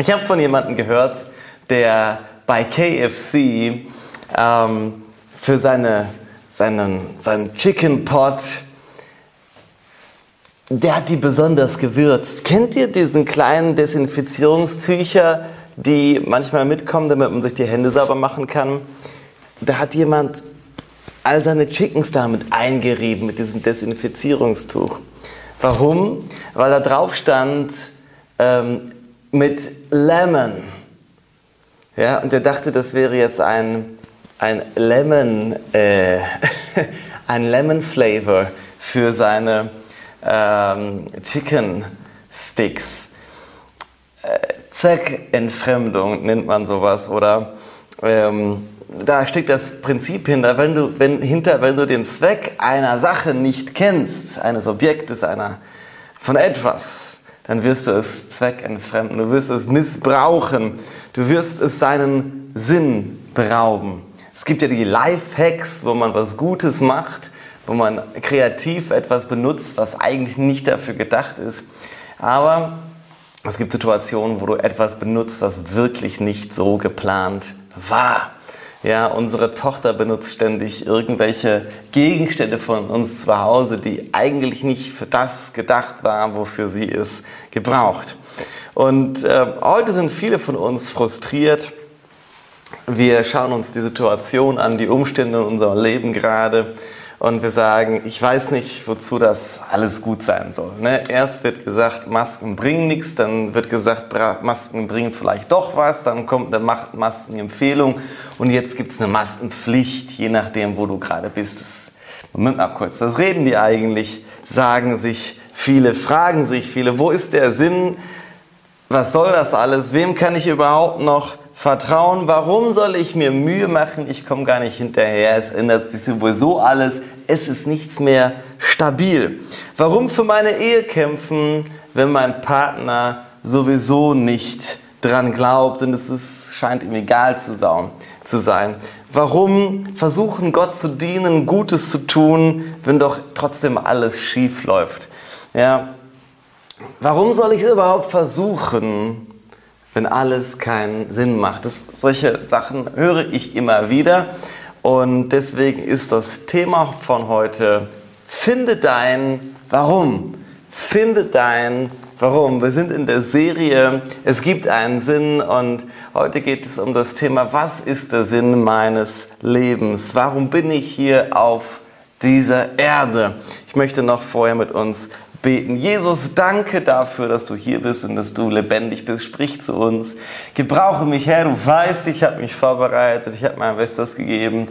Ich habe von jemandem gehört, der bei KFC ähm, für seine, seinen, seinen Chicken Pot, der hat die besonders gewürzt. Kennt ihr diesen kleinen Desinfizierungstücher, die manchmal mitkommen, damit man sich die Hände sauber machen kann? Da hat jemand all seine Chickens damit eingerieben mit diesem Desinfizierungstuch. Warum? Weil da drauf stand ähm, mit Lemon. Ja, und er dachte, das wäre jetzt ein, ein Lemon, äh, ein Lemon Flavor für seine ähm, Chicken Sticks. Äh, Zweckentfremdung nennt man sowas oder ähm, da steckt das Prinzip hinter, wenn du, wenn, hinter, wenn du den Zweck einer Sache nicht kennst, eines Objektes, einer, von etwas, dann wirst du es zweckentfremden, du wirst es missbrauchen, du wirst es seinen Sinn berauben. Es gibt ja die Lifehacks, wo man was Gutes macht, wo man kreativ etwas benutzt, was eigentlich nicht dafür gedacht ist. Aber es gibt Situationen, wo du etwas benutzt, was wirklich nicht so geplant war. Ja, unsere Tochter benutzt ständig irgendwelche Gegenstände von uns zu Hause, die eigentlich nicht für das gedacht waren, wofür sie es gebraucht. Und äh, heute sind viele von uns frustriert. Wir schauen uns die Situation an, die Umstände in unserem Leben gerade und wir sagen, ich weiß nicht, wozu das alles gut sein soll. Ne? Erst wird gesagt, Masken bringen nichts, dann wird gesagt, Masken bringen vielleicht doch was, dann kommt eine Maskenempfehlung und jetzt gibt es eine Maskenpflicht, je nachdem, wo du gerade bist. Das, Moment mal kurz, was reden die eigentlich? Sagen sich viele, fragen sich viele, wo ist der Sinn? Was soll das alles? Wem kann ich überhaupt noch Vertrauen, warum soll ich mir Mühe machen? Ich komme gar nicht hinterher. Es ändert sich sowieso alles. Es ist nichts mehr stabil. Warum für meine Ehe kämpfen, wenn mein Partner sowieso nicht dran glaubt und es ist, scheint ihm egal zu sein? Warum versuchen, Gott zu dienen, Gutes zu tun, wenn doch trotzdem alles schief läuft? Ja, warum soll ich überhaupt versuchen, wenn alles keinen Sinn macht. Das, solche Sachen höre ich immer wieder und deswegen ist das Thema von heute, finde dein Warum. Finde dein Warum. Wir sind in der Serie Es gibt einen Sinn und heute geht es um das Thema, was ist der Sinn meines Lebens? Warum bin ich hier auf dieser Erde? Ich möchte noch vorher mit uns beten. Jesus, danke dafür, dass du hier bist und dass du lebendig bist. Sprich zu uns. Gebrauche mich, Herr. Du weißt, ich habe mich vorbereitet. Ich habe mein Bestes gegeben.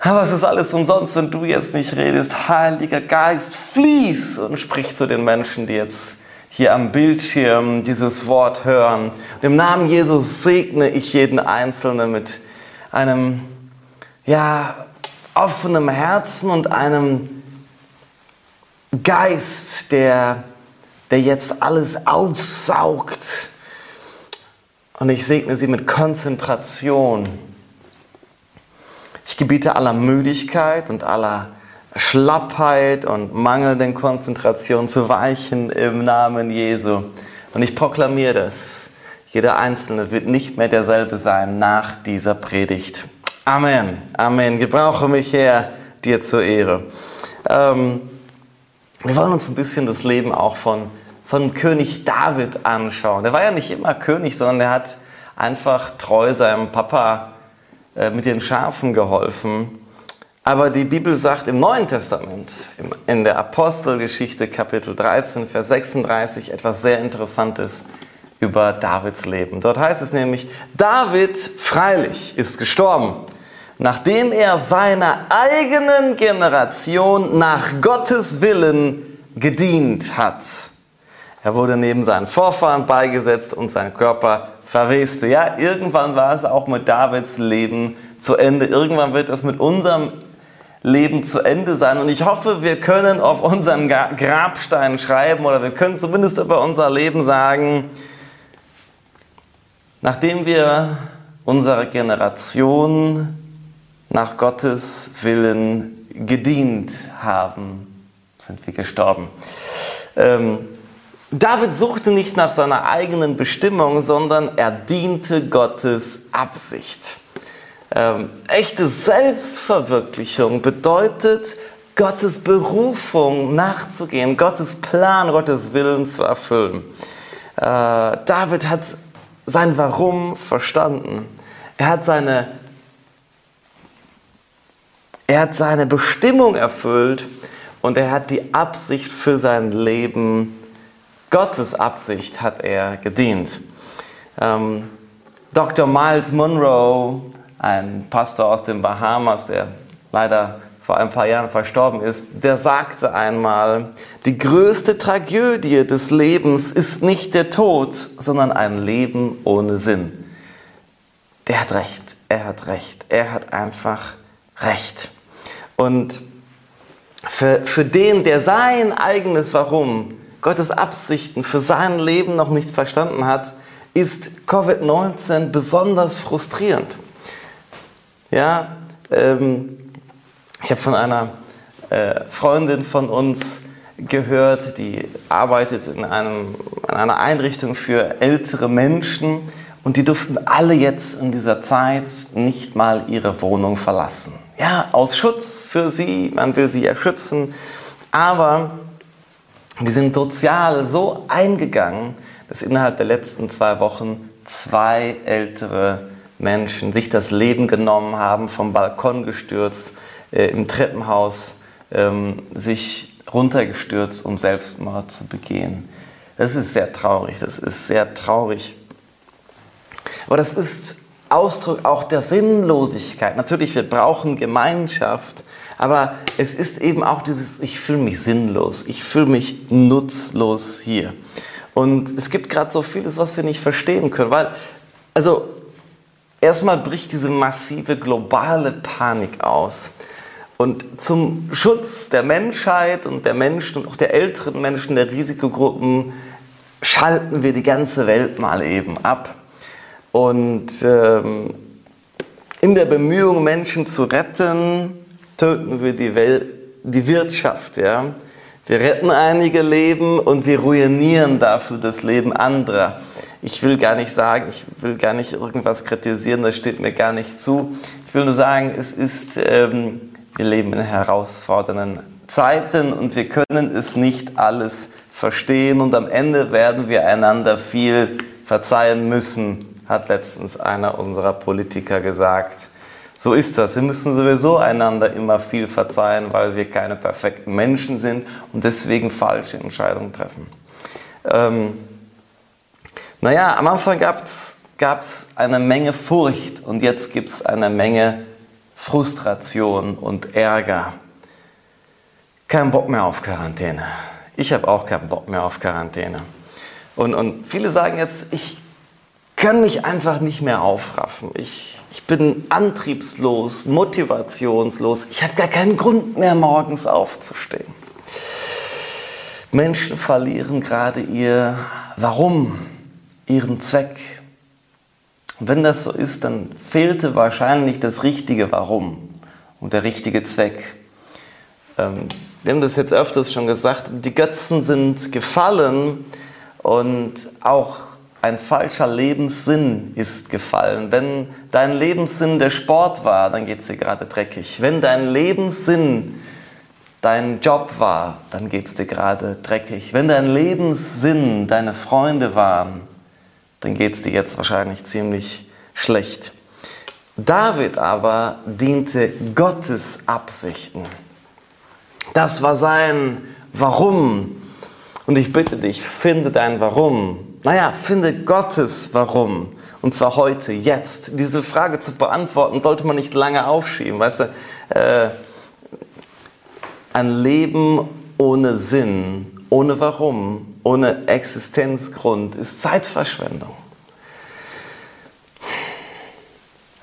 Aber es ist alles umsonst, wenn du jetzt nicht redest. Heiliger Geist, fließ und sprich zu den Menschen, die jetzt hier am Bildschirm dieses Wort hören. Und Im Namen Jesus segne ich jeden Einzelnen mit einem, ja, offenem Herzen und einem Geist, der, der jetzt alles aufsaugt. Und ich segne sie mit Konzentration. Ich gebiete aller Müdigkeit und aller Schlappheit und mangelnden Konzentration zu weichen im Namen Jesu. Und ich proklamiere das. Jeder Einzelne wird nicht mehr derselbe sein nach dieser Predigt. Amen. Amen. Gebrauche mich, Herr, dir zur Ehre. Ähm, wir wollen uns ein bisschen das Leben auch von, von König David anschauen. Der war ja nicht immer König, sondern er hat einfach treu seinem Papa äh, mit den Schafen geholfen. Aber die Bibel sagt im Neuen Testament, in der Apostelgeschichte Kapitel 13, Vers 36 etwas sehr Interessantes über Davids Leben. Dort heißt es nämlich, David freilich ist gestorben nachdem er seiner eigenen Generation nach Gottes Willen gedient hat. Er wurde neben seinen Vorfahren beigesetzt und sein Körper verweste. Ja, irgendwann war es auch mit Davids Leben zu Ende. Irgendwann wird es mit unserem Leben zu Ende sein. Und ich hoffe, wir können auf unseren Grabstein schreiben oder wir können zumindest über unser Leben sagen, nachdem wir unserer Generation nach Gottes Willen gedient haben, sind wir gestorben. Ähm, David suchte nicht nach seiner eigenen Bestimmung, sondern er diente Gottes Absicht. Ähm, echte Selbstverwirklichung bedeutet, Gottes Berufung nachzugehen, Gottes Plan, Gottes Willen zu erfüllen. Äh, David hat sein Warum verstanden. Er hat seine, er hat seine Bestimmung erfüllt und er hat die Absicht für sein Leben Gottes Absicht hat er gedient. Ähm, Dr. Miles Monroe, ein Pastor aus den Bahamas, der leider vor ein paar Jahren verstorben ist, der sagte einmal, die größte Tragödie des Lebens ist nicht der Tod, sondern ein Leben ohne Sinn. Der hat recht, er hat recht, er hat einfach recht. Und für, für den, der sein eigenes Warum Gottes Absichten für sein Leben noch nicht verstanden hat, ist Covid-19 besonders frustrierend. Ja, ähm, ich habe von einer äh, Freundin von uns gehört, die arbeitet in, einem, in einer Einrichtung für ältere Menschen und die durften alle jetzt in dieser Zeit nicht mal ihre Wohnung verlassen. Ja, aus Schutz für sie, man will sie ja schützen, aber die sind sozial so eingegangen, dass innerhalb der letzten zwei Wochen zwei ältere Menschen sich das Leben genommen haben, vom Balkon gestürzt, äh, im Treppenhaus ähm, sich runtergestürzt, um Selbstmord zu begehen. Das ist sehr traurig, das ist sehr traurig. Aber das ist Ausdruck auch der Sinnlosigkeit. Natürlich, wir brauchen Gemeinschaft, aber es ist eben auch dieses, ich fühle mich sinnlos, ich fühle mich nutzlos hier. Und es gibt gerade so vieles, was wir nicht verstehen können, weil, also erstmal bricht diese massive globale Panik aus. Und zum Schutz der Menschheit und der Menschen und auch der älteren Menschen, der Risikogruppen, schalten wir die ganze Welt mal eben ab. Und ähm, in der Bemühung, Menschen zu retten, töten wir die, Welt, die Wirtschaft. Ja? Wir retten einige Leben und wir ruinieren dafür das Leben anderer. Ich will gar nicht sagen, ich will gar nicht irgendwas kritisieren, das steht mir gar nicht zu. Ich will nur sagen, es ist, ähm, wir leben in herausfordernden Zeiten und wir können es nicht alles verstehen und am Ende werden wir einander viel verzeihen müssen, hat letztens einer unserer Politiker gesagt. So ist das. Wir müssen sowieso einander immer viel verzeihen, weil wir keine perfekten Menschen sind und deswegen falsche Entscheidungen treffen. Ähm, naja, am Anfang gab es eine Menge Furcht und jetzt gibt es eine Menge Frustration und Ärger. Kein Bock mehr auf Quarantäne. Ich habe auch keinen Bock mehr auf Quarantäne. Und, und viele sagen jetzt, ich kann mich einfach nicht mehr aufraffen. Ich, ich bin antriebslos, motivationslos. Ich habe gar keinen Grund mehr, morgens aufzustehen. Menschen verlieren gerade ihr Warum, ihren Zweck. Und wenn das so ist, dann fehlte wahrscheinlich das richtige Warum und der richtige Zweck. Ähm, wir haben das jetzt öfters schon gesagt, die Götzen sind gefallen und auch ein falscher Lebenssinn ist gefallen. Wenn dein Lebenssinn der Sport war, dann geht es dir gerade dreckig. Wenn dein Lebenssinn dein Job war, dann geht es dir gerade dreckig. Wenn dein Lebenssinn deine Freunde waren, dann geht es dir jetzt wahrscheinlich ziemlich schlecht. David aber diente Gottes Absichten. Das war sein Warum. Und ich bitte dich, finde dein Warum naja, finde Gottes Warum. Und zwar heute, jetzt. Diese Frage zu beantworten, sollte man nicht lange aufschieben. Weißt du, äh, ein Leben ohne Sinn, ohne Warum, ohne Existenzgrund ist Zeitverschwendung.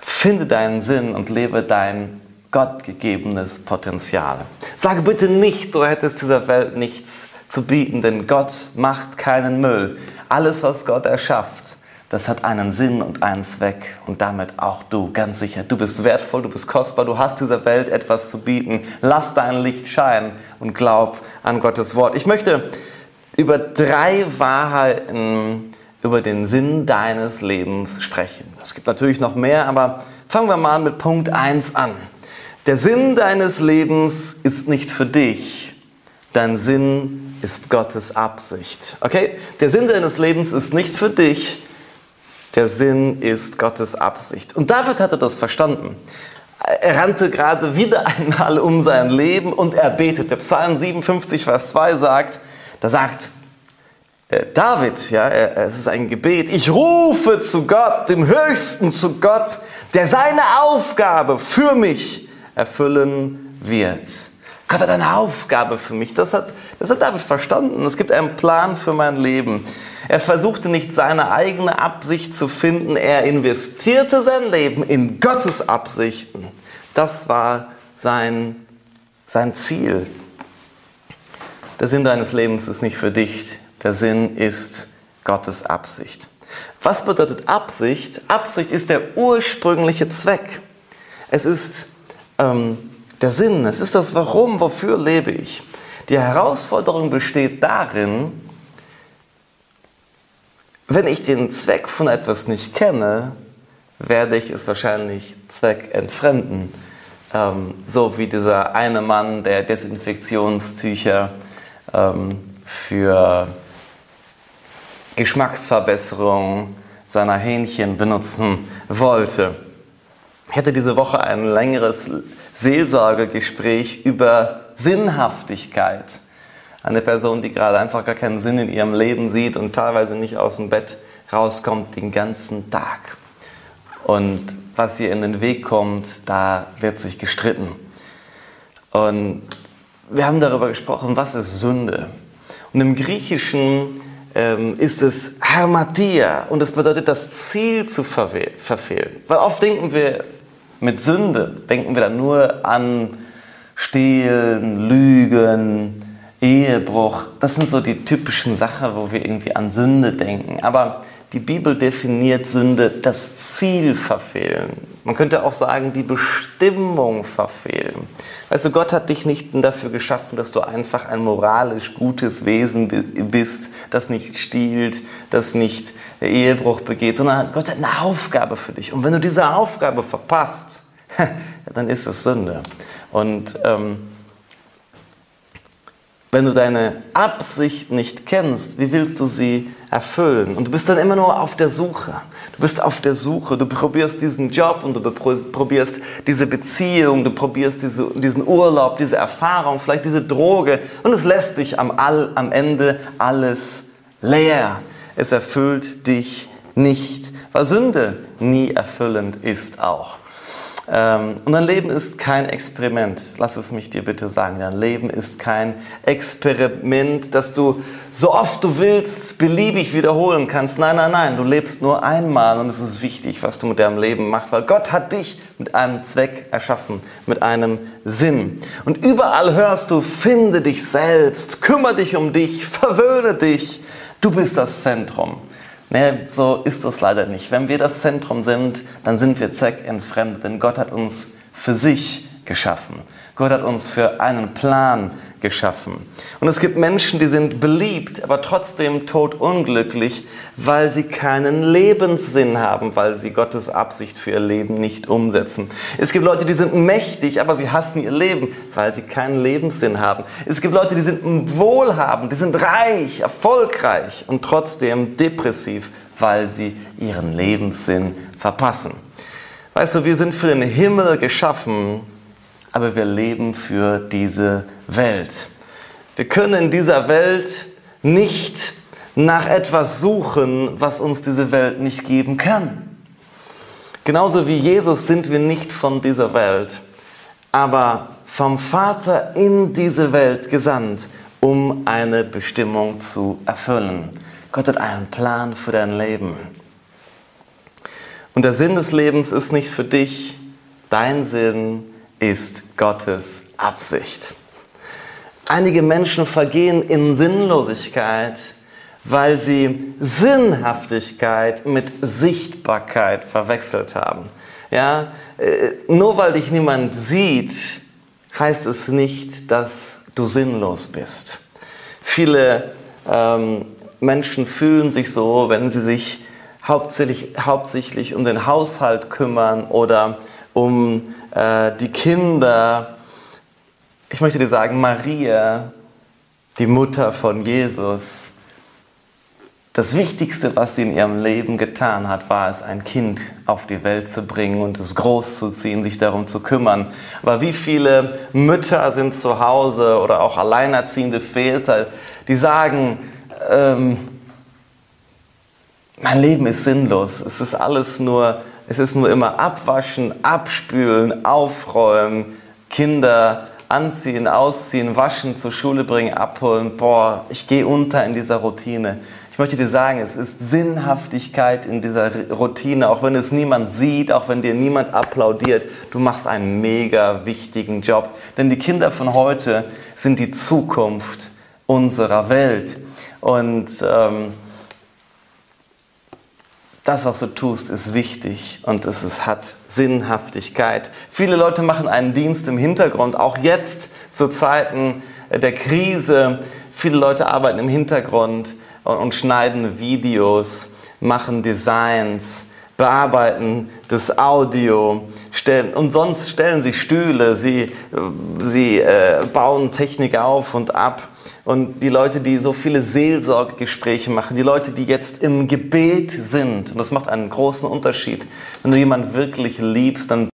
Finde deinen Sinn und lebe dein gottgegebenes Potenzial. Sage bitte nicht, du hättest dieser Welt nichts zu bieten, denn Gott macht keinen Müll. Alles, was Gott erschafft, das hat einen Sinn und einen Zweck und damit auch du, ganz sicher. Du bist wertvoll, du bist kostbar, du hast dieser Welt etwas zu bieten. Lass dein Licht scheinen und glaub an Gottes Wort. Ich möchte über drei Wahrheiten über den Sinn deines Lebens sprechen. Es gibt natürlich noch mehr, aber fangen wir mal mit Punkt 1 an. Der Sinn deines Lebens ist nicht für dich. Dein Sinn ist Gottes Absicht. Okay? Der Sinn deines Lebens ist nicht für dich. Der Sinn ist Gottes Absicht. Und David hatte das verstanden. Er rannte gerade wieder einmal um sein Leben und er betete. Psalm 57, Vers 2 sagt, da sagt äh, David, ja, es ist ein Gebet, ich rufe zu Gott, dem Höchsten zu Gott, der seine Aufgabe für mich erfüllen wird. Gott hat eine Aufgabe für mich. Das hat, das hat David verstanden. Es gibt einen Plan für mein Leben. Er versuchte nicht seine eigene Absicht zu finden. Er investierte sein Leben in Gottes Absichten. Das war sein, sein Ziel. Der Sinn deines Lebens ist nicht für dich. Der Sinn ist Gottes Absicht. Was bedeutet Absicht? Absicht ist der ursprüngliche Zweck. Es ist ähm, der Sinn, es ist das Warum, wofür lebe ich. Die Herausforderung besteht darin, wenn ich den Zweck von etwas nicht kenne, werde ich es wahrscheinlich zweckentfremden. Ähm, so wie dieser eine Mann, der Desinfektionstücher ähm, für Geschmacksverbesserung seiner Hähnchen benutzen wollte. Ich hatte diese Woche ein längeres Seelsorgegespräch über Sinnhaftigkeit. Eine Person, die gerade einfach gar keinen Sinn in ihrem Leben sieht und teilweise nicht aus dem Bett rauskommt den ganzen Tag. Und was ihr in den Weg kommt, da wird sich gestritten. Und wir haben darüber gesprochen, was ist Sünde. Und im Griechischen ähm, ist es Hermatia und das bedeutet, das Ziel zu verfehlen. Weil oft denken wir, mit Sünde denken wir dann nur an Stehlen, Lügen, Ehebruch. Das sind so die typischen Sachen, wo wir irgendwie an Sünde denken. Aber die Bibel definiert Sünde das Ziel verfehlen. Man könnte auch sagen, die Bestimmung verfehlen. Weißt du, Gott hat dich nicht dafür geschaffen, dass du einfach ein moralisch gutes Wesen bist, das nicht stiehlt, das nicht Ehebruch begeht, sondern Gott hat eine Aufgabe für dich. Und wenn du diese Aufgabe verpasst, dann ist es Sünde. Und ähm, wenn du deine Absicht nicht kennst, wie willst du sie erfüllen? Und du bist dann immer nur auf der Suche. Du bist auf der Suche. Du probierst diesen Job und du probierst diese Beziehung, du probierst diese, diesen Urlaub, diese Erfahrung, vielleicht diese Droge. Und es lässt dich am, all, am Ende alles leer. Es erfüllt dich nicht, weil Sünde nie erfüllend ist auch. Ähm, und dein Leben ist kein Experiment. Lass es mich dir bitte sagen. Dein Leben ist kein Experiment, das du so oft du willst beliebig wiederholen kannst. Nein, nein, nein. Du lebst nur einmal und es ist wichtig, was du mit deinem Leben machst, weil Gott hat dich mit einem Zweck erschaffen, mit einem Sinn. Und überall hörst du, finde dich selbst, kümmere dich um dich, verwöhne dich. Du bist das Zentrum. Nee, so ist es leider nicht. Wenn wir das Zentrum sind, dann sind wir zweckentfremdet, denn Gott hat uns für sich geschaffen. Gott hat uns für einen Plan geschaffen. Und es gibt Menschen, die sind beliebt, aber trotzdem todunglücklich, weil sie keinen Lebenssinn haben, weil sie Gottes Absicht für ihr Leben nicht umsetzen. Es gibt Leute, die sind mächtig, aber sie hassen ihr Leben, weil sie keinen Lebenssinn haben. Es gibt Leute, die sind wohlhabend, die sind reich, erfolgreich und trotzdem depressiv, weil sie ihren Lebenssinn verpassen. Weißt du, wir sind für den Himmel geschaffen, aber wir leben für diese Welt. Wir können in dieser Welt nicht nach etwas suchen, was uns diese Welt nicht geben kann. Genauso wie Jesus sind wir nicht von dieser Welt, aber vom Vater in diese Welt gesandt, um eine Bestimmung zu erfüllen. Gott hat einen Plan für dein Leben. Und der Sinn des Lebens ist nicht für dich, dein Sinn ist Gottes Absicht. Einige Menschen vergehen in Sinnlosigkeit, weil sie Sinnhaftigkeit mit Sichtbarkeit verwechselt haben. Ja, äh, nur weil dich niemand sieht, heißt es nicht, dass du sinnlos bist. Viele Ähm, Menschen fühlen sich so, wenn sie sich hauptsächlich, hauptsächlich um den Haushalt kümmern oder um äh, die Kinder. Ich möchte dir sagen, Maria, die Mutter von Jesus, das Wichtigste, was sie in ihrem Leben getan hat, war es, ein Kind auf die Welt zu bringen und es großzuziehen, sich darum zu kümmern. Aber wie viele Mütter sind zu Hause oder auch alleinerziehende Väter, die sagen, ähm, mein Leben ist sinnlos. Es ist alles nur, es ist nur immer abwaschen, abspülen, aufräumen, Kinder anziehen, ausziehen, waschen, zur Schule bringen, abholen. Boah, ich gehe unter in dieser Routine. Ich möchte dir sagen, es ist Sinnhaftigkeit in dieser Routine, auch wenn es niemand sieht, auch wenn dir niemand applaudiert. Du machst einen mega wichtigen Job. Denn die Kinder von heute sind die Zukunft unserer Welt. Und ähm, das, was du tust, ist wichtig und es ist, hat Sinnhaftigkeit. Viele Leute machen einen Dienst im Hintergrund, auch jetzt zu Zeiten der Krise. Viele Leute arbeiten im Hintergrund und, und schneiden Videos, machen Designs, bearbeiten das Audio stellen, und sonst stellen sie Stühle, sie, sie äh, bauen Technik auf und ab. Und die Leute, die so viele Seelsorgegespräche machen, die Leute, die jetzt im Gebet sind, und das macht einen großen Unterschied. Wenn du jemanden wirklich liebst, dann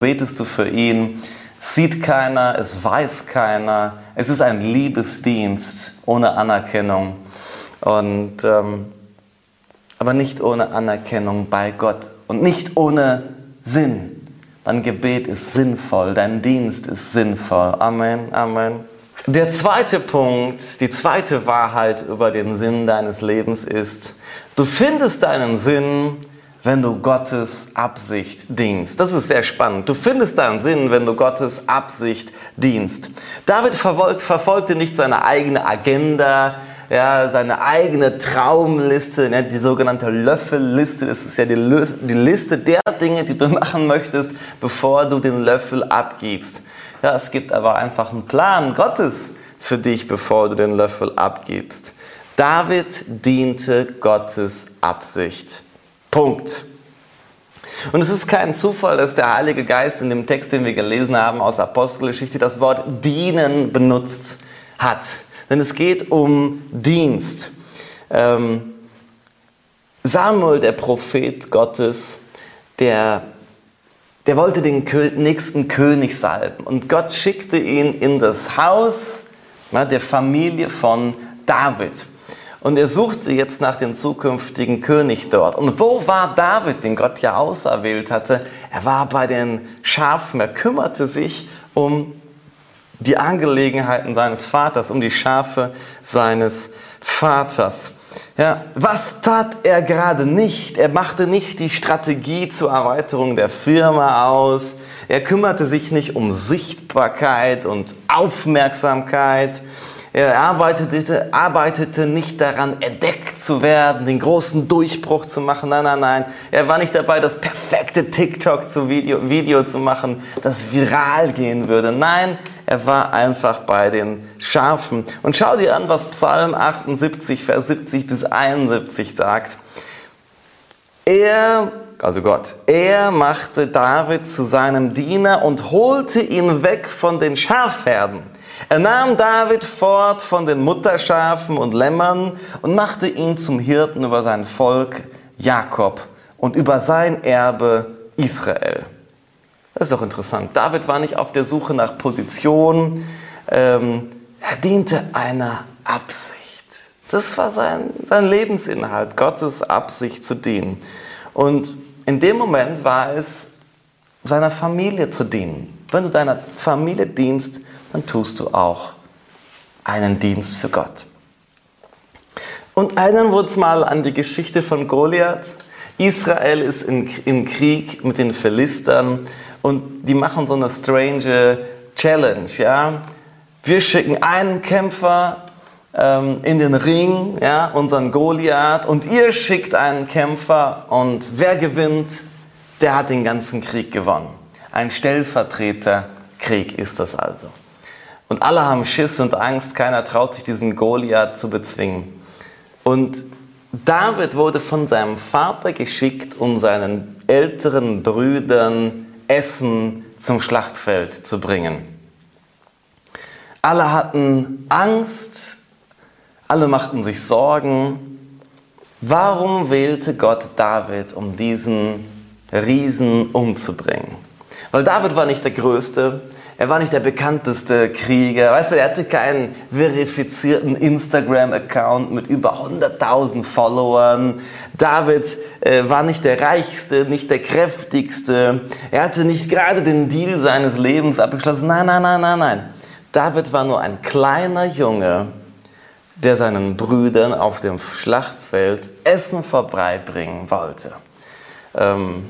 betest du für ihn. Sieht keiner, es weiß keiner. Es ist ein Liebesdienst ohne Anerkennung. Und, ähm, aber nicht ohne Anerkennung bei Gott und nicht ohne Sinn. Dein Gebet ist sinnvoll, dein Dienst ist sinnvoll. Amen, Amen. Der zweite Punkt, die zweite Wahrheit über den Sinn deines Lebens ist, du findest deinen Sinn, wenn du Gottes Absicht dienst. Das ist sehr spannend. Du findest deinen Sinn, wenn du Gottes Absicht dienst. David verfolgt, verfolgte nicht seine eigene Agenda, ja, seine eigene Traumliste, ne, die sogenannte Löffelliste. Das ist ja die, die Liste der Dinge, die du machen möchtest, bevor du den Löffel abgibst. Ja, es gibt aber einfach einen Plan Gottes für dich, bevor du den Löffel abgibst. David diente Gottes Absicht. Punkt. Und es ist kein Zufall, dass der Heilige Geist in dem Text, den wir gelesen haben aus Apostelgeschichte, das Wort dienen benutzt hat. Denn es geht um Dienst. Ähm, Samuel, der Prophet Gottes, der der wollte den nächsten König salben. Und Gott schickte ihn in das Haus der Familie von David. Und er suchte jetzt nach dem zukünftigen König dort. Und wo war David, den Gott ja auserwählt hatte? Er war bei den Schafen. Er kümmerte sich um die Angelegenheiten seines Vaters, um die Schafe seines Vaters. Ja, was tat er gerade nicht? Er machte nicht die Strategie zur Erweiterung der Firma aus. Er kümmerte sich nicht um Sichtbarkeit und Aufmerksamkeit. Er arbeitete, arbeitete nicht daran, entdeckt zu werden, den großen Durchbruch zu machen. Nein, nein, nein. Er war nicht dabei, das perfekte TikTok zu Video, Video zu machen, das viral gehen würde. Nein, er war einfach bei den Schafen. Und schau dir an, was Psalm 78, Vers 70 bis 71 sagt. Er, also Gott, er machte David zu seinem Diener und holte ihn weg von den Schafherden. Er nahm David fort von den Mutterschafen und Lämmern und machte ihn zum Hirten über sein Volk Jakob und über sein Erbe Israel. Das ist doch interessant. David war nicht auf der Suche nach Position. Ähm, er diente einer Absicht. Das war sein, sein Lebensinhalt, Gottes Absicht zu dienen. Und in dem Moment war es, seiner Familie zu dienen. Wenn du deiner Familie dienst, dann tust du auch einen Dienst für Gott. Und erinnern wir uns mal an die Geschichte von Goliath. Israel ist in, im Krieg mit den Philistern und die machen so eine strange Challenge. Ja? Wir schicken einen Kämpfer ähm, in den Ring, ja, unseren Goliath, und ihr schickt einen Kämpfer und wer gewinnt, der hat den ganzen Krieg gewonnen. Ein Stellvertreterkrieg ist das also. Und alle haben Schiss und Angst, keiner traut sich diesen Goliath zu bezwingen. Und David wurde von seinem Vater geschickt, um seinen älteren Brüdern Essen zum Schlachtfeld zu bringen. Alle hatten Angst, alle machten sich Sorgen. Warum wählte Gott David, um diesen Riesen umzubringen? Weil David war nicht der Größte, er war nicht der bekannteste Krieger. Weißt du, er hatte keinen verifizierten Instagram-Account mit über 100.000 Followern. David äh, war nicht der reichste, nicht der kräftigste. Er hatte nicht gerade den Deal seines Lebens abgeschlossen. Nein, nein, nein, nein, nein. David war nur ein kleiner Junge, der seinen Brüdern auf dem Schlachtfeld Essen vorbeibringen wollte. Ähm,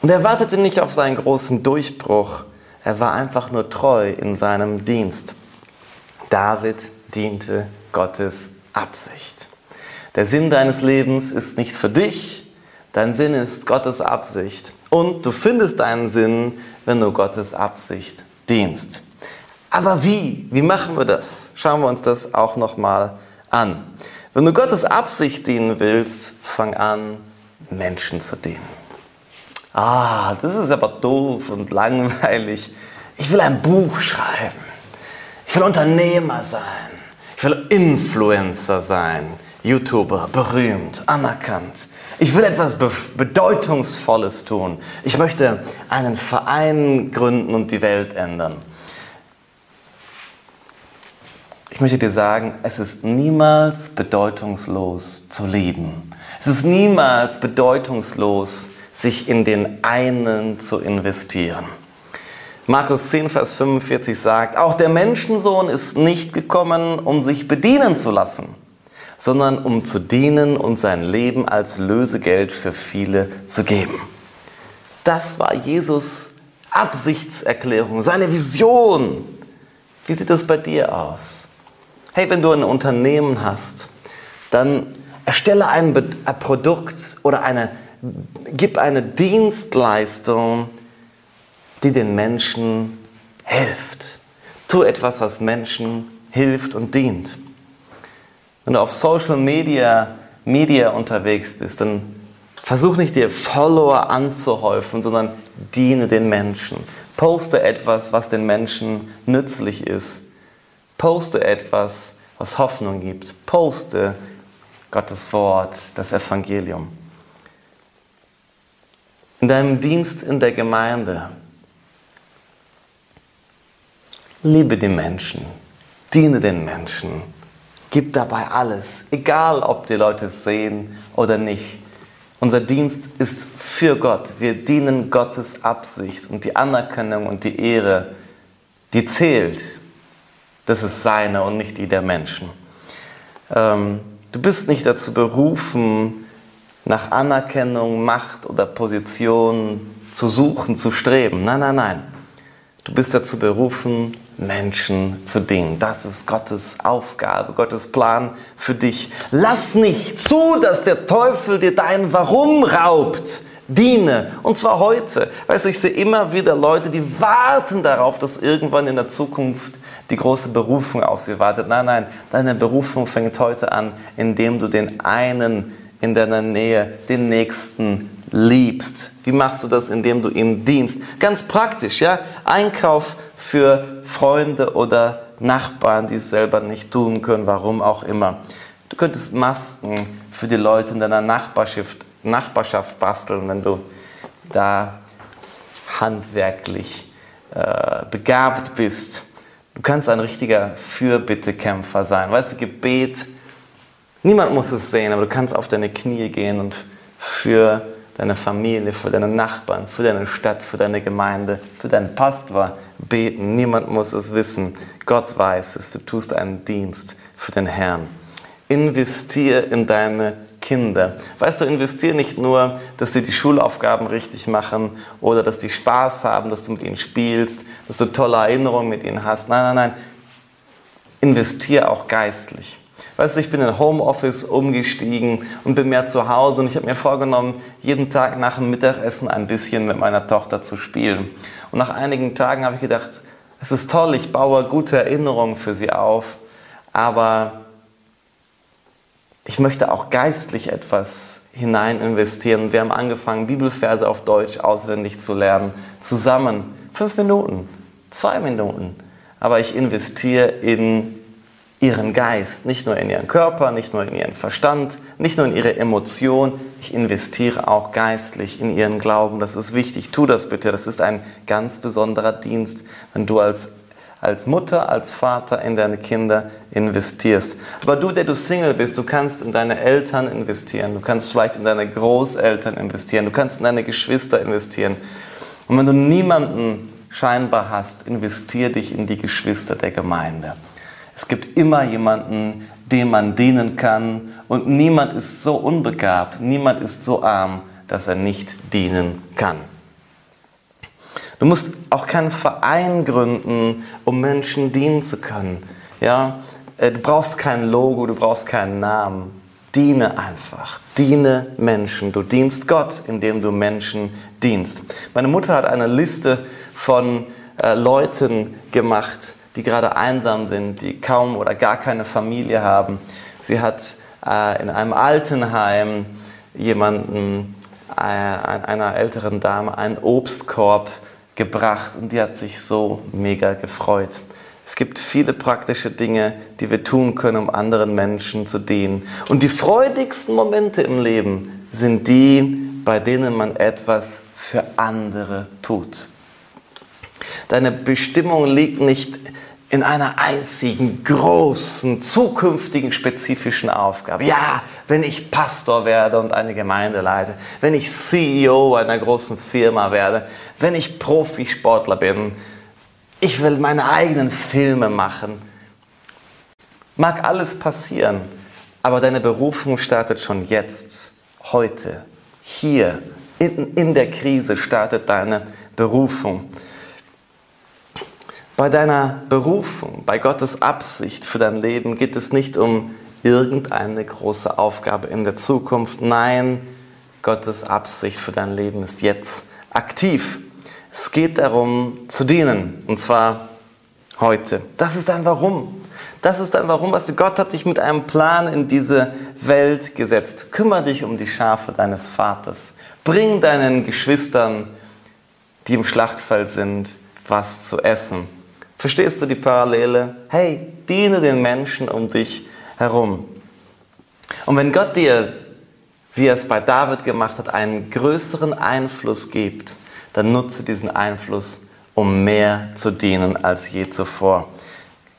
und er wartete nicht auf seinen großen Durchbruch er war einfach nur treu in seinem Dienst. David diente Gottes Absicht. Der Sinn deines Lebens ist nicht für dich, dein Sinn ist Gottes Absicht. Und du findest deinen Sinn, wenn du Gottes Absicht dienst. Aber wie? Wie machen wir das? Schauen wir uns das auch nochmal an. Wenn du Gottes Absicht dienen willst, fang an, Menschen zu dienen ah, das ist aber doof und langweilig. Ich will ein Buch schreiben. Ich will Unternehmer sein. Ich will Influencer sein. YouTuber, berühmt, anerkannt. Ich will etwas Bedeutungsvolles tun. Ich möchte einen Verein gründen und die Welt ändern. Ich möchte dir sagen, es ist niemals bedeutungslos zu lieben. Es ist niemals bedeutungslos sich in den einen zu investieren. Markus 10, Vers 45 sagt, auch der Menschensohn ist nicht gekommen, um sich bedienen zu lassen, sondern um zu dienen und sein Leben als Lösegeld für viele zu geben. Das war Jesus Absichtserklärung, seine Vision. Wie sieht das bei dir aus? Hey, wenn du ein Unternehmen hast, dann erstelle ein, Produkt oder eine gib eine Dienstleistung, die den Menschen hilft. Tu etwas, was Menschen hilft und dient. Wenn du auf Social Media, Media unterwegs bist, dann versuch nicht dir Follower anzuhäufen, sondern diene den Menschen. Poste etwas, was den Menschen nützlich ist. Poste etwas, was Hoffnung gibt. Poste Gottes Wort, das Evangelium in deinem Dienst in der Gemeinde. Liebe die Menschen, diene den Menschen, gib dabei alles, egal ob die Leute es sehen oder nicht. Unser Dienst ist für Gott. Wir dienen Gottes Absicht und die Anerkennung und die Ehre, die zählt. Das ist seine und nicht die der Menschen. Ähm, du bist nicht dazu berufen, nach Anerkennung, Macht oder Position zu suchen, zu streben. Nein, nein, nein. Du bist dazu berufen, Menschen zu dienen. Das ist Gottes Aufgabe, Gottes Plan für dich. Lass nicht zu, dass der Teufel dir dein Warum raubt. Diene. Und zwar heute. Weißt du, ich sehe immer wieder Leute, die warten darauf, dass irgendwann in der Zukunft die große Berufung auf sie wartet. Nein, nein, deine Berufung fängt heute an, indem du den einen in deiner Nähe den Nächsten liebst. Wie machst du das, indem du ihm dienst? Ganz praktisch, ja? Einkauf für Freunde oder Nachbarn, die es selber nicht tun können, warum auch immer. Du könntest Masken für die Leute in deiner Nachbarschaft, Nachbarschaft basteln, wenn du da handwerklich äh, begabt bist. Du kannst ein richtiger Fürbittekämpfer sein. Weißt du, Gebet Niemand muss es sehen, aber du kannst auf deine Knie gehen und für deine Familie, für deine Nachbarn, für deine Stadt, für deine Gemeinde, für deinen Pastor beten. Niemand muss es wissen. Gott weiß es. Du tust einen Dienst für den Herrn. Investier in deine Kinder. Weißt du, investier nicht nur, dass sie die Schulaufgaben richtig machen oder dass die Spaß haben, dass du mit ihnen spielst, dass du tolle Erinnerungen mit ihnen hast. Nein, nein, nein. Investier auch geistlich. Weißt du, ich bin in Homeoffice umgestiegen und bin mehr zu Hause und ich habe mir vorgenommen, jeden Tag nach dem Mittagessen ein bisschen mit meiner Tochter zu spielen. Und nach einigen Tagen habe ich gedacht, Es ist toll, ich baue gute Erinnerungen für sie auf, aber ich möchte auch geistlich etwas hinein investieren. Wir haben angefangen, Bibelverse auf Deutsch auswendig zu lernen. Zusammen. Fünf Minuten, zwei Minuten. Aber ich investiere in ihren Geist, nicht nur in ihren Körper, nicht nur in ihren Verstand, nicht nur in ihre Emotion. Ich investiere auch geistlich in ihren Glauben. Das ist wichtig. Tu das bitte. Das ist ein ganz besonderer Dienst, wenn du als als Mutter, als Vater in deine Kinder investierst. Aber du, der du Single bist, du kannst in deine Eltern investieren, du kannst vielleicht in deine Großeltern investieren, du kannst in deine Geschwister investieren. Und wenn du niemanden scheinbar hast, investier dich in die Geschwister der Gemeinde. Es gibt immer jemanden, dem man dienen kann und niemand ist so unbegabt, niemand ist so arm, dass er nicht dienen kann. Du musst auch keinen Verein gründen, um Menschen dienen zu können. Ja? Äh, du brauchst kein Logo, du brauchst keinen Namen. Diene einfach. Diene Menschen. Du dienst Gott, indem du Menschen dienst. Meine Mutter hat eine Liste von äh, Leuten gemacht, die gerade einsam sind, die kaum oder gar keine Familie haben. Sie hat äh, in einem Altenheim jemanden, äh, einer älteren Dame, einen Obstkorb gebracht und die hat sich so mega gefreut. Es gibt viele praktische Dinge, die wir tun können, um anderen Menschen zu dienen. Und die freudigsten Momente im Leben sind die, bei denen man etwas für andere tut. Deine Bestimmung liegt nicht in einer einzigen, großen, zukünftigen, spezifischen Aufgabe. Ja, wenn ich Pastor werde und eine Gemeinde leite, wenn ich CEO einer großen Firma werde, wenn ich Profisportler bin, ich will meine eigenen Filme machen. Mag alles passieren, aber deine Berufung startet schon jetzt, heute, hier, in, in der Krise startet deine Berufung. Bei deiner Berufung, bei Gottes Absicht für dein Leben geht es nicht um irgendeine große Aufgabe in der Zukunft. Nein, Gottes Absicht für dein Leben ist jetzt aktiv. Es geht darum zu dienen und zwar heute. Das ist dein Warum. Das ist dein Warum, was Gott hat dich mit einem Plan in diese Welt gesetzt. Kümmer dich um die Schafe deines Vaters. Bring deinen Geschwistern, die im Schlachtfeld sind, was zu essen. Verstehst du die Parallele? Hey, diene den Menschen um dich herum. Und wenn Gott dir, wie er es bei David gemacht hat, einen größeren Einfluss gibt, dann nutze diesen Einfluss, um mehr zu dienen als je zuvor.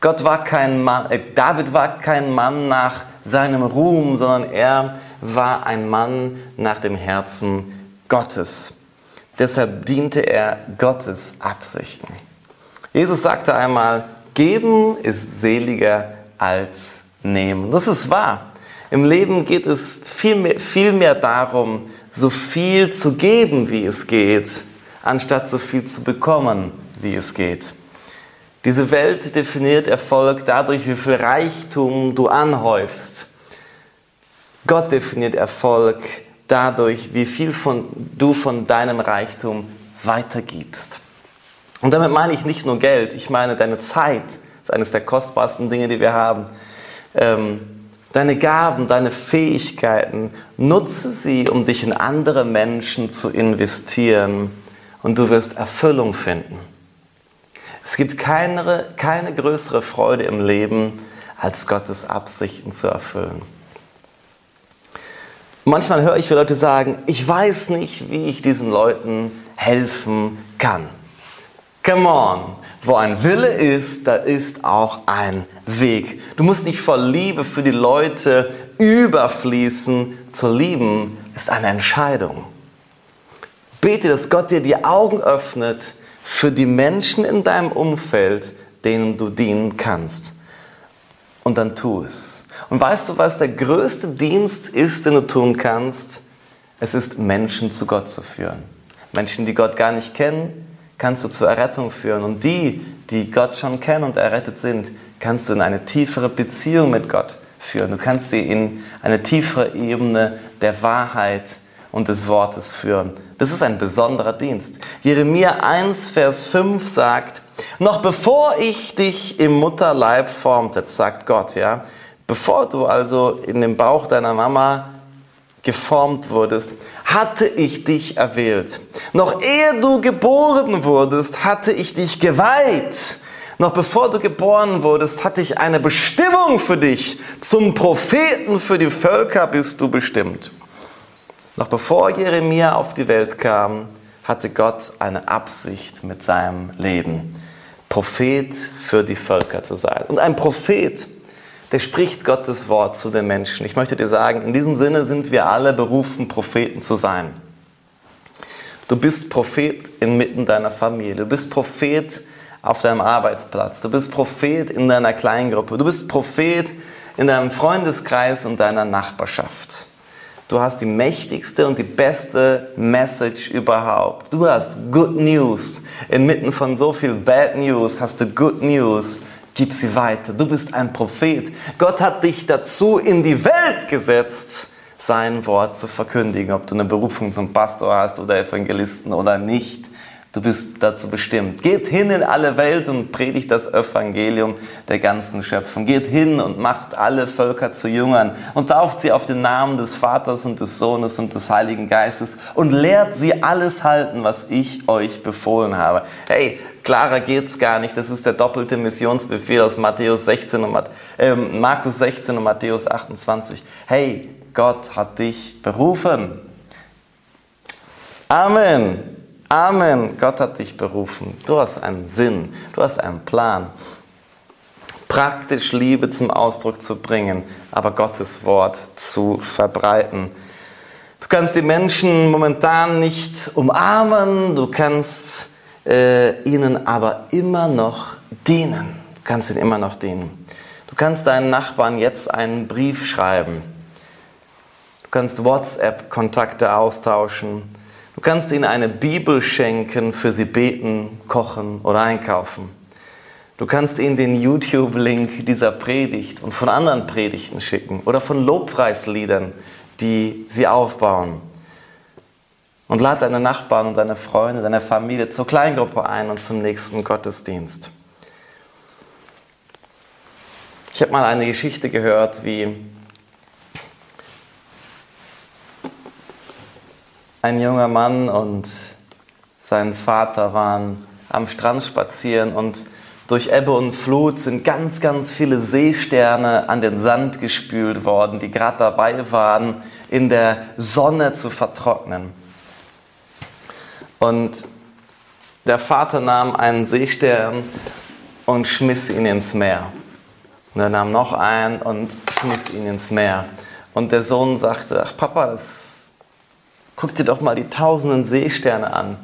Gott war kein Mann, äh, David war kein Mann nach seinem Ruhm, sondern er war ein Mann nach dem Herzen Gottes. Deshalb diente er Gottes Absichten. Jesus sagte einmal, geben ist seliger als nehmen. Das ist wahr. Im Leben geht es viel mehr, viel mehr darum, so viel zu geben, wie es geht, anstatt so viel zu bekommen, wie es geht. Diese Welt definiert Erfolg dadurch, wie viel Reichtum du anhäufst. Gott definiert Erfolg dadurch, wie viel von, du von deinem Reichtum weitergibst. Und damit meine ich nicht nur Geld, ich meine deine Zeit. Ist eines der kostbarsten Dinge, die wir haben. Ähm, deine Gaben, deine Fähigkeiten, nutze sie, um dich in andere Menschen zu investieren und du wirst Erfüllung finden. Es gibt keine, keine größere Freude im Leben, als Gottes Absichten zu erfüllen. Manchmal höre ich, wie Leute sagen, ich weiß nicht, wie ich diesen Leuten helfen kann. Come on. Wo ein Wille ist, da ist auch ein Weg. Du musst nicht vor Liebe für die Leute überfließen. Zu lieben ist eine Entscheidung. Bete, dass Gott dir die Augen öffnet für die Menschen in deinem Umfeld, denen du dienen kannst. Und dann tu es. Und weißt du, was der größte Dienst ist, den du tun kannst? Es ist, Menschen zu Gott zu führen. Menschen, die Gott gar nicht kennen, kannst du zur Errettung führen. Und die, die Gott schon kennen und errettet sind, kannst du in eine tiefere Beziehung mit Gott führen. Du kannst sie in eine tiefere Ebene der Wahrheit und des Wortes führen. Das ist ein besonderer Dienst. Jeremia 1, Vers 5 sagt, Noch bevor ich dich im Mutterleib formte, sagt Gott, ja, bevor du also in dem Bauch deiner Mama geformt wurdest, hatte ich dich erwählt. Noch ehe du geboren wurdest, hatte ich dich geweiht. Noch bevor du geboren wurdest, hatte ich eine Bestimmung für dich. Zum Propheten für die Völker bist du bestimmt. Noch bevor Jeremia auf die Welt kam, hatte Gott eine Absicht mit seinem Leben. Prophet für die Völker zu sein. Und ein Prophet, der spricht Gottes Wort zu den Menschen. Ich möchte dir sagen, in diesem Sinne sind wir alle berufen, Propheten zu sein. Du bist Prophet inmitten deiner Familie. Du bist Prophet auf deinem Arbeitsplatz. Du bist Prophet in deiner Kleingruppe. Du bist Prophet in deinem Freundeskreis und deiner Nachbarschaft. Du hast die mächtigste und die beste Message überhaupt. Du hast Good News. Inmitten von so viel Bad News hast du Good News. Gib sie weiter. Du bist ein Prophet. Gott hat dich dazu in die Welt gesetzt, sein Wort zu verkündigen. Ob du eine Berufung zum Pastor hast oder Evangelisten oder nicht. Du bist dazu bestimmt. Geht hin in alle Welt und predigt das Evangelium der ganzen Schöpfung. Geht hin und macht alle Völker zu Jüngern und tauft sie auf den Namen des Vaters und des Sohnes und des Heiligen Geistes und lehrt sie alles halten, was ich euch befohlen habe. Hey, klarer geht's gar nicht. Das ist der doppelte Missionsbefehl aus Matthäus 16 und äh, Markus 16 und Matthäus 28. Hey, Gott hat dich berufen. Amen. Amen. Gott hat dich berufen. Du hast einen Sinn. Du hast einen Plan. Praktisch Liebe zum Ausdruck zu bringen, aber Gottes Wort zu verbreiten. Du kannst die Menschen momentan nicht umarmen, du kannst äh, ihnen aber immer noch dienen. Du kannst ihnen immer noch dienen. Du kannst deinen Nachbarn jetzt einen Brief schreiben. Du kannst WhatsApp-Kontakte austauschen. Du kannst ihnen eine Bibel schenken, für sie beten, kochen oder einkaufen. Du kannst ihnen den YouTube-Link dieser Predigt und von anderen Predigten schicken oder von Lobpreisliedern, die sie aufbauen. Und lad deine Nachbarn und deine Freunde, deine Familie zur Kleingruppe ein und zum nächsten Gottesdienst. Ich habe mal eine Geschichte gehört, wie ein junger Mann und sein Vater waren am Strand spazieren und durch Ebbe und Flut sind ganz, ganz viele Seesterne an den Sand gespült worden, die gerade dabei waren, in der Sonne zu vertrocknen. Und der Vater nahm einen Seestern und schmiss ihn ins Meer. Und er nahm noch einen und schmiss ihn ins Meer. Und der Sohn sagte, ach Papa, das Guck dir doch mal die tausenden Seesterne an.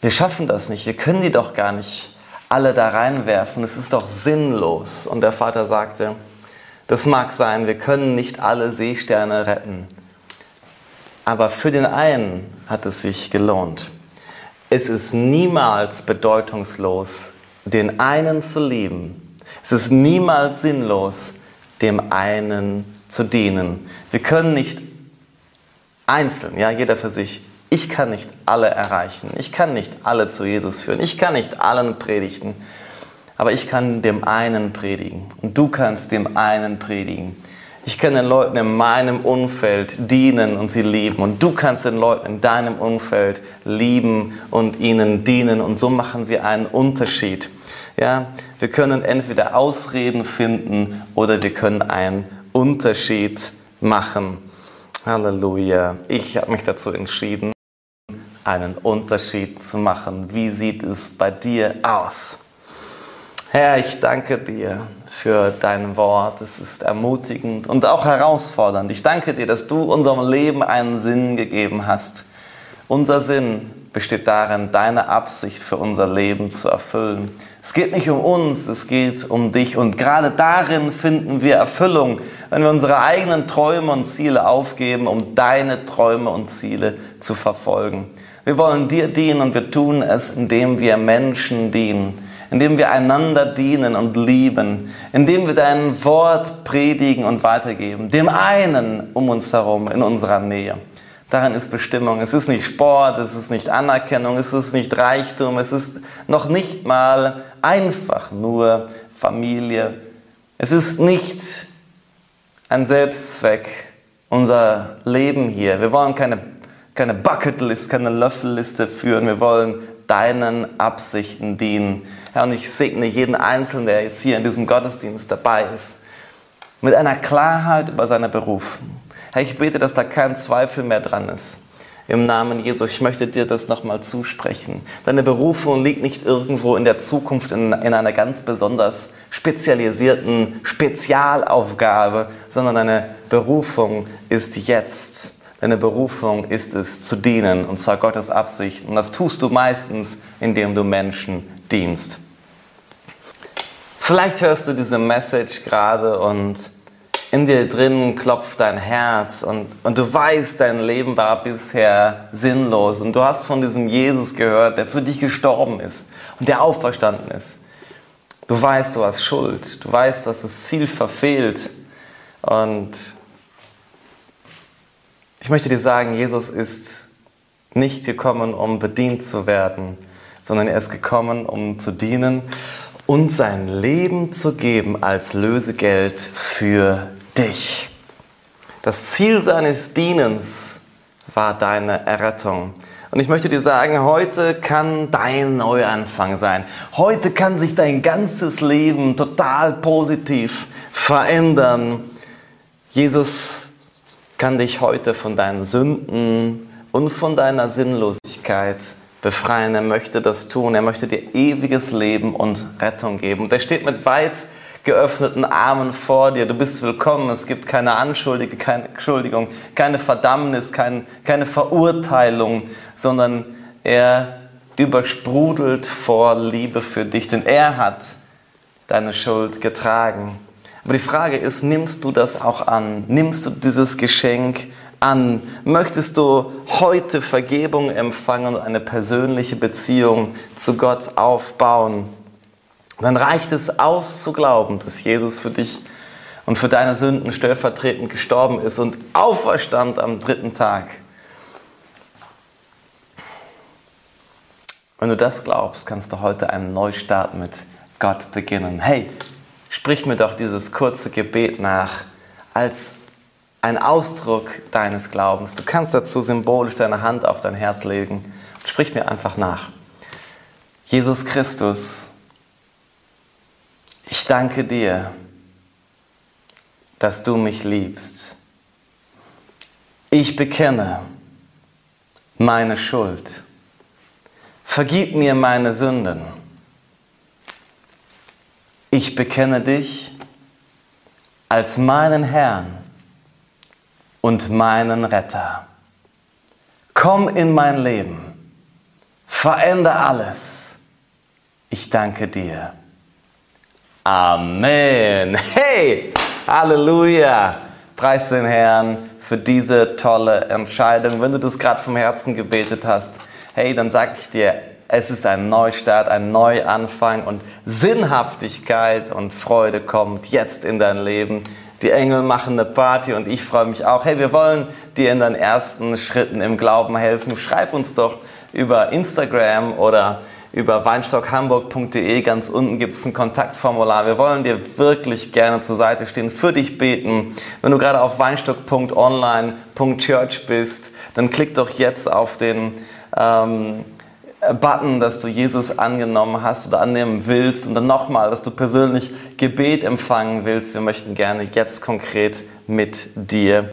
Wir schaffen das nicht, wir können die doch gar nicht alle da reinwerfen, es ist doch sinnlos. Und der Vater sagte, das mag sein, wir können nicht alle Seesterne retten, aber für den einen hat es sich gelohnt. Es ist niemals bedeutungslos, den einen zu lieben. Es ist niemals sinnlos, dem einen zu dienen. Wir können nicht einzeln, ja, jeder für sich. Ich kann nicht alle erreichen. Ich kann nicht alle zu Jesus führen. Ich kann nicht allen predigen. Aber ich kann dem einen predigen. Und du kannst dem einen predigen. Ich kann den Leuten in meinem Umfeld dienen und sie lieben. Und du kannst den Leuten in deinem Umfeld lieben und ihnen dienen. Und so machen wir einen Unterschied. Ja, wir können entweder Ausreden finden oder wir können einen Unterschied machen. Halleluja. Ich habe mich dazu entschieden, einen Unterschied zu machen. Wie sieht es bei dir aus? Herr, ich danke dir für dein Wort. Es ist ermutigend und auch herausfordernd. Ich danke dir, dass du unserem Leben einen Sinn gegeben hast. Unser Sinn besteht darin, deine Absicht für unser Leben zu erfüllen. Es geht nicht um uns, es geht um dich. Und gerade darin finden wir Erfüllung, wenn wir unsere eigenen Träume und Ziele aufgeben, um deine Träume und Ziele zu verfolgen. Wir wollen dir dienen und wir tun es, indem wir Menschen dienen, indem wir einander dienen und lieben, indem wir dein Wort predigen und weitergeben, dem einen um uns herum in unserer Nähe. Darin ist Bestimmung. Es ist nicht Sport, es ist nicht Anerkennung, es ist nicht Reichtum, es ist noch nicht mal einfach nur Familie. Es ist nicht ein Selbstzweck, unser Leben hier. Wir wollen keine, keine Bucketlist, keine Löffelliste führen. Wir wollen deinen Absichten dienen. Herr, und ich segne jeden Einzelnen, der jetzt hier in diesem Gottesdienst dabei ist, mit einer Klarheit über seine Berufung. Herr, ich bete, dass da kein Zweifel mehr dran ist. Im Namen Jesus, ich möchte dir das nochmal zusprechen. Deine Berufung liegt nicht irgendwo in der Zukunft in, in einer ganz besonders spezialisierten Spezialaufgabe, sondern deine Berufung ist jetzt. Deine Berufung ist es, zu dienen, und zwar Gottes Absicht. Und das tust du meistens, indem du Menschen dienst. Vielleicht hörst du diese Message gerade und in dir drin klopft dein Herz und, und du weißt, dein Leben war bisher sinnlos und du hast von diesem Jesus gehört, der für dich gestorben ist und der auferstanden ist. Du weißt, du hast Schuld, du weißt, du hast das Ziel verfehlt und ich möchte dir sagen, Jesus ist nicht gekommen, um bedient zu werden, sondern er ist gekommen, um zu dienen und sein Leben zu geben als Lösegeld für dich. Das Ziel seines Dienens war deine Errettung. Und ich möchte dir sagen, heute kann dein Neuanfang sein. Heute kann sich dein ganzes Leben total positiv verändern. Jesus kann dich heute von deinen Sünden und von deiner Sinnlosigkeit befreien. Er möchte das tun. Er möchte dir ewiges Leben und Rettung geben. Und er steht mit weit geöffneten Armen vor dir. Du bist willkommen. Es gibt keine Anschuldigung, keine, Entschuldigung, keine Verdammnis, kein, keine Verurteilung, sondern er übersprudelt vor Liebe für dich, denn er hat deine Schuld getragen. Aber die Frage ist, nimmst du das auch an? Nimmst du dieses Geschenk an? Möchtest du heute Vergebung empfangen und eine persönliche Beziehung zu Gott aufbauen? dann reicht es aus zu glauben, dass Jesus für dich und für deine Sünden stellvertretend gestorben ist und auferstand am dritten Tag. Wenn du das glaubst, kannst du heute einen Neustart mit Gott beginnen. Hey, sprich mir doch dieses kurze Gebet nach als ein Ausdruck deines Glaubens. Du kannst dazu symbolisch deine Hand auf dein Herz legen. Sprich mir einfach nach. Jesus Christus, ich danke dir, dass du mich liebst. Ich bekenne meine Schuld. Vergib mir meine Sünden. Ich bekenne dich als meinen Herrn und meinen Retter. Komm in mein Leben. Veränder alles. Ich danke dir. Amen. Hey, Halleluja. Preis den Herrn für diese tolle Entscheidung. Wenn du das gerade vom Herzen gebetet hast, hey, dann sag ich dir, es ist ein Neustart, ein Neuanfang und Sinnhaftigkeit und Freude kommt jetzt in dein Leben. Die Engel machen eine Party und ich freue mich auch. Hey, wir wollen dir in deinen ersten Schritten im Glauben helfen. Schreib uns doch über Instagram oder über weinstockhamburg.de. Ganz unten gibt es ein Kontaktformular. Wir wollen dir wirklich gerne zur Seite stehen, für dich beten. Wenn du gerade auf weinstock.online.church bist, dann klick doch jetzt auf den ähm, Button, dass du Jesus angenommen hast oder annehmen willst und dann nochmal, dass du persönlich Gebet empfangen willst. Wir möchten gerne jetzt konkret mit dir